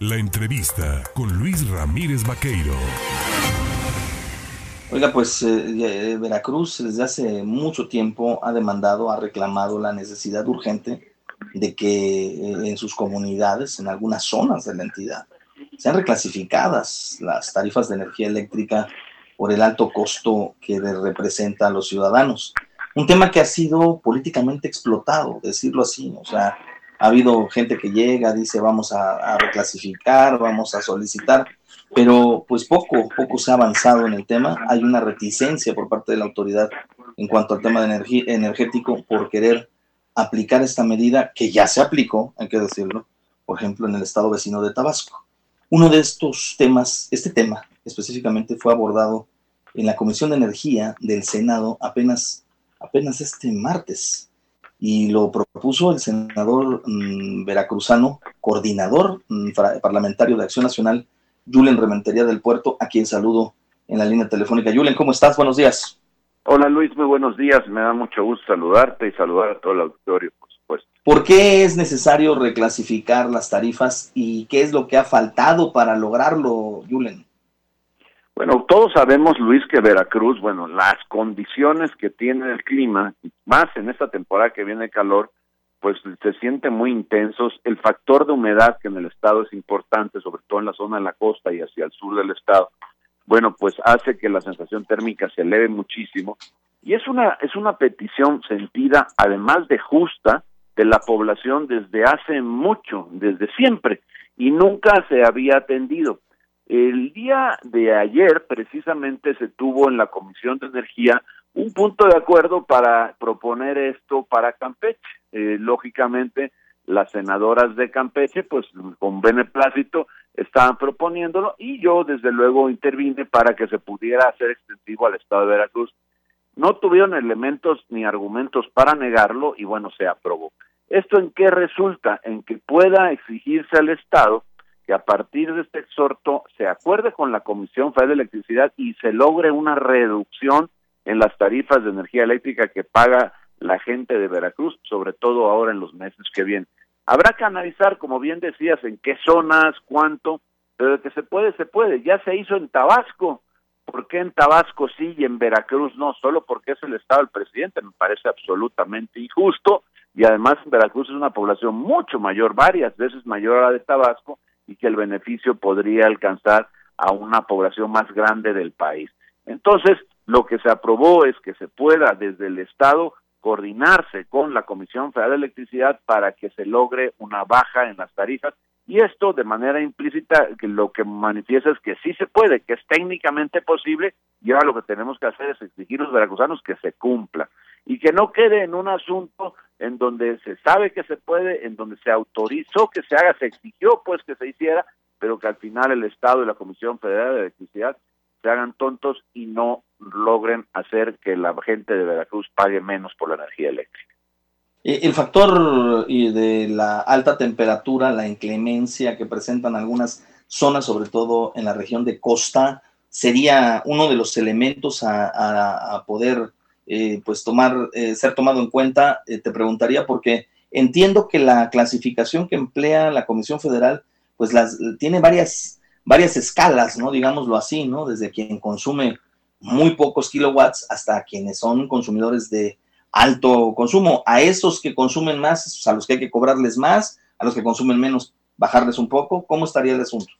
La entrevista con Luis Ramírez Vaqueiro. Oiga, pues eh, Veracruz desde hace mucho tiempo ha demandado, ha reclamado la necesidad urgente de que eh, en sus comunidades, en algunas zonas de la entidad, sean reclasificadas las tarifas de energía eléctrica por el alto costo que representa a los ciudadanos. Un tema que ha sido políticamente explotado, decirlo así, o sea, ha habido gente que llega, dice vamos a, reclasificar, vamos a solicitar, pero pues poco, poco se ha avanzado en el tema. Hay una reticencia por parte de la autoridad en cuanto al tema de energía, energético por querer aplicar esta medida que ya se aplicó, hay que decirlo, por ejemplo, en el estado vecino de Tabasco. Uno de estos temas, este tema específicamente fue abordado en la Comisión de Energía del Senado apenas, apenas este martes y lo propuso el senador mm, veracruzano, coordinador mm, parlamentario de Acción Nacional, Julen Rementería del Puerto, a quien saludo en la línea telefónica. Julen, ¿cómo estás? Buenos días. Hola Luis, muy buenos días. Me da mucho gusto saludarte y saludar a todo el auditorio, por supuesto. ¿Por qué es necesario reclasificar las tarifas y qué es lo que ha faltado para lograrlo, Julen? Bueno, todos sabemos, Luis, que Veracruz, bueno, las condiciones que tiene el clima, más en esta temporada que viene calor, pues se siente muy intensos. El factor de humedad que en el estado es importante, sobre todo en la zona de la costa y hacia el sur del estado, bueno, pues hace que la sensación térmica se eleve muchísimo. Y es una, es una petición sentida, además de justa, de la población desde hace mucho, desde siempre, y nunca se había atendido. El día de ayer precisamente se tuvo en la Comisión de Energía un punto de acuerdo para proponer esto para Campeche. Eh, lógicamente, las senadoras de Campeche, pues con beneplácito, estaban proponiéndolo y yo desde luego intervine para que se pudiera hacer extensivo al Estado de Veracruz. No tuvieron elementos ni argumentos para negarlo y bueno, se aprobó. ¿Esto en qué resulta? En que pueda exigirse al Estado que a partir de este exhorto se acuerde con la Comisión Federal de Electricidad y se logre una reducción en las tarifas de energía eléctrica que paga la gente de Veracruz, sobre todo ahora en los meses que vienen. Habrá que analizar, como bien decías, en qué zonas, cuánto, pero de que se puede, se puede. Ya se hizo en Tabasco. ¿Por qué en Tabasco sí y en Veracruz no? Solo porque es el Estado del presidente. Me parece absolutamente injusto. Y además Veracruz es una población mucho mayor, varias veces mayor a la de Tabasco, y que el beneficio podría alcanzar a una población más grande del país. Entonces, lo que se aprobó es que se pueda desde el Estado coordinarse con la Comisión Federal de Electricidad para que se logre una baja en las tarifas y esto de manera implícita que lo que manifiesta es que sí se puede, que es técnicamente posible y ahora lo que tenemos que hacer es exigir a los veracruzanos que se cumpla y que no quede en un asunto en donde se sabe que se puede, en donde se autorizó que se haga, se exigió pues que se hiciera, pero que al final el Estado y la Comisión Federal de Electricidad se hagan tontos y no logren hacer que la gente de Veracruz pague menos por la energía eléctrica. Eh, el factor de la alta temperatura, la inclemencia que presentan algunas zonas, sobre todo en la región de costa, sería uno de los elementos a, a poder eh, pues tomar, eh, ser tomado en cuenta, eh, te preguntaría porque entiendo que la clasificación que emplea la Comisión Federal, pues las, tiene varias, varias escalas, ¿no? Digámoslo así, ¿no? Desde quien consume muy pocos kilowatts hasta quienes son consumidores de alto consumo. A esos que consumen más, a los que hay que cobrarles más, a los que consumen menos, bajarles un poco. ¿Cómo estaría el asunto?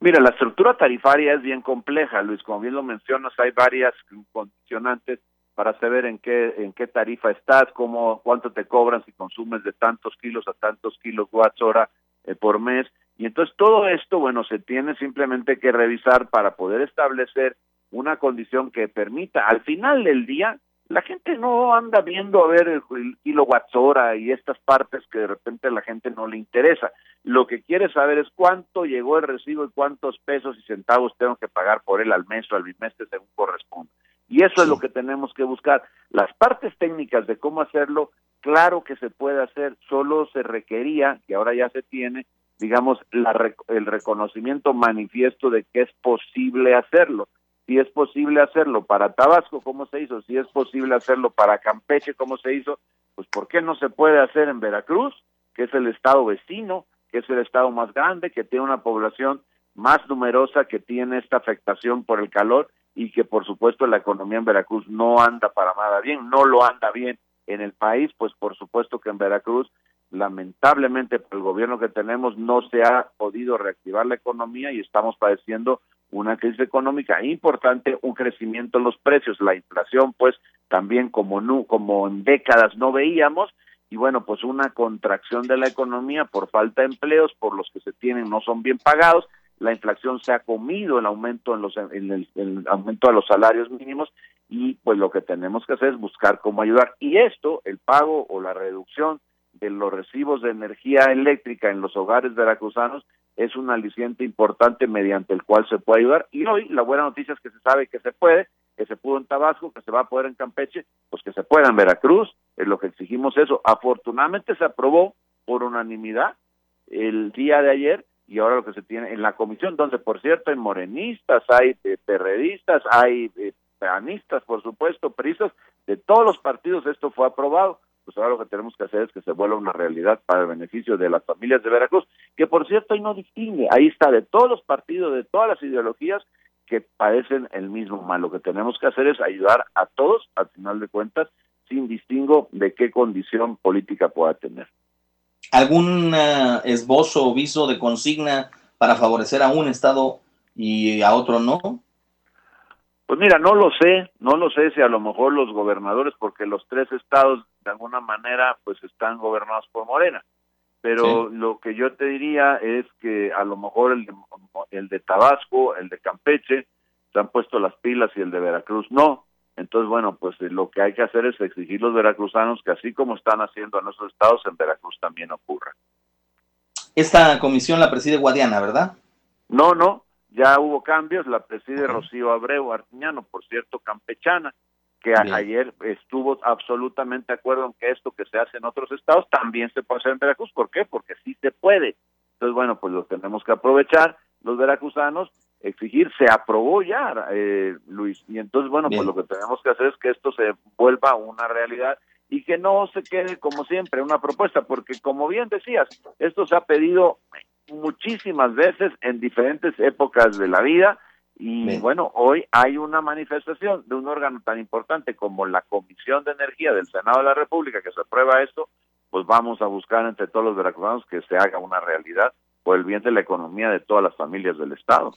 Mira, la estructura tarifaria es bien compleja, Luis. Como bien lo mencionas, hay varias condicionantes para saber en qué en qué tarifa estás, cómo cuánto te cobran si consumes de tantos kilos a tantos kilowatts hora eh, por mes y entonces todo esto bueno se tiene simplemente que revisar para poder establecer una condición que permita al final del día la gente no anda viendo a ver el, kilowatts hora y estas partes que de repente la gente no le interesa. Lo que quiere saber es cuánto llegó el recibo y cuántos pesos y centavos tengo que pagar por él al mes o al bimestre según corresponde. Y eso es lo que tenemos que buscar. Las partes técnicas de cómo hacerlo, claro que se puede hacer, solo se requería, que ahora ya se tiene, digamos, la, el reconocimiento manifiesto de que es posible hacerlo. Si es posible hacerlo para Tabasco, ¿cómo se hizo? Si es posible hacerlo para Campeche, ¿cómo se hizo? Pues ¿por qué no se puede hacer en Veracruz, que es el estado vecino, que es el estado más grande, que tiene una población más numerosa, que tiene esta afectación por el calor y que por supuesto la economía en Veracruz no anda para nada bien, no lo anda bien en el país, pues por supuesto que en Veracruz lamentablemente por el gobierno que tenemos no se ha podido reactivar la economía y estamos padeciendo una crisis económica importante, un crecimiento en los precios, la inflación pues también como no, como en décadas no veíamos y bueno, pues una contracción de la economía por falta de empleos, por los que se tienen no son bien pagados, la inflación se ha comido el aumento en los en el, aumento de los salarios mínimos y pues lo que tenemos que hacer es buscar cómo ayudar y esto, el pago o la reducción de los recibos de energía eléctrica en los hogares veracruzanos es un aliciente importante mediante el cual se puede ayudar. Y hoy la buena noticia es que se sabe que se puede, que se pudo en Tabasco, que se va a poder en Campeche, pues que se pueda en Veracruz, es lo que exigimos eso. Afortunadamente se aprobó por unanimidad el día de ayer y ahora lo que se tiene en la comisión, donde por cierto hay morenistas, hay eh, perredistas, hay eh, peanistas, por supuesto, peristas, de todos los partidos esto fue aprobado pues ahora lo que tenemos que hacer es que se vuelva una realidad para el beneficio de las familias de Veracruz, que por cierto ahí no distingue, ahí está de todos los partidos, de todas las ideologías que padecen el mismo mal. Lo que tenemos que hacer es ayudar a todos, al final de cuentas, sin distingo de qué condición política pueda tener. ¿Algún uh, esbozo o viso de consigna para favorecer a un Estado y a otro no? Pues mira, no lo sé, no lo sé si a lo mejor los gobernadores, porque los tres estados de alguna manera pues están gobernados por Morena, pero lo que yo te diría es que a lo mejor el de, el de Tabasco, el de Campeche, se han puesto las pilas y el de Veracruz no. Entonces, bueno, pues eh, lo que hay que hacer es exigir los veracruzanos que así como están haciendo en nuestros estados, en Veracruz también ocurra. Esta comisión la preside Guadiana, ¿verdad? No, no, ya hubo cambios, la preside Rocío Abreu Artiñano, por cierto, campechana, que ayer estuvo absolutamente de acuerdo en que esto que se hace en otros estados también se puede hacer en Veracruz. ¿Por qué? Porque sí se puede. Entonces, bueno, pues lo tenemos que aprovechar los veracruzanos, exigir, se aprobó ya, eh, Luis, y entonces, bueno, pues lo que tenemos que hacer es que esto se vuelva una realidad y que no se quede como siempre una propuesta, porque como bien decías, esto se ha pedido muchísimas veces en diferentes épocas de la vida y bueno, hoy hay una manifestación de un órgano tan importante como la Comisión de Energía del Senado de la República que se aprueba esto, pues vamos a buscar entre todos los veracruzanos que se haga una realidad por el bien de la economía de todas las familias del Estado.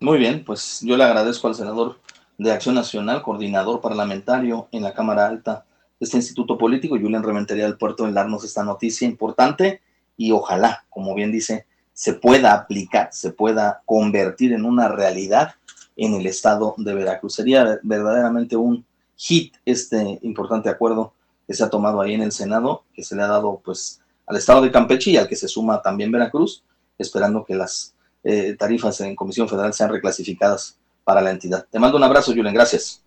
Muy bien, pues yo le agradezco al senador de Acción Nacional, coordinador parlamentario en la Cámara Alta de este Instituto Político, Julián Rementería del Puerto, en darnos esta noticia importante y ojalá, como bien dice, se pueda aplicar, se pueda convertir en una realidad en el estado de Veracruz. Sería verdaderamente un hit este importante acuerdo que se ha tomado ahí en el Senado, que se le ha dado pues al estado de Campeche y al que se suma también Veracruz, esperando que las eh, tarifas en Comisión Federal sean reclasificadas para la entidad. Te mando un abrazo, Julen, gracias.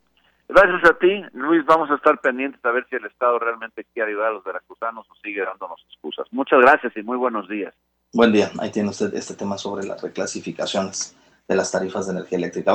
Gracias a ti, Luis. Vamos a estar pendientes a ver si el Estado realmente quiere ayudar a los veracruzanos o sigue dándonos excusas. Muchas gracias y muy buenos días. Buen día. Ahí tiene usted este tema sobre las reclasificaciones de las tarifas de energía eléctrica.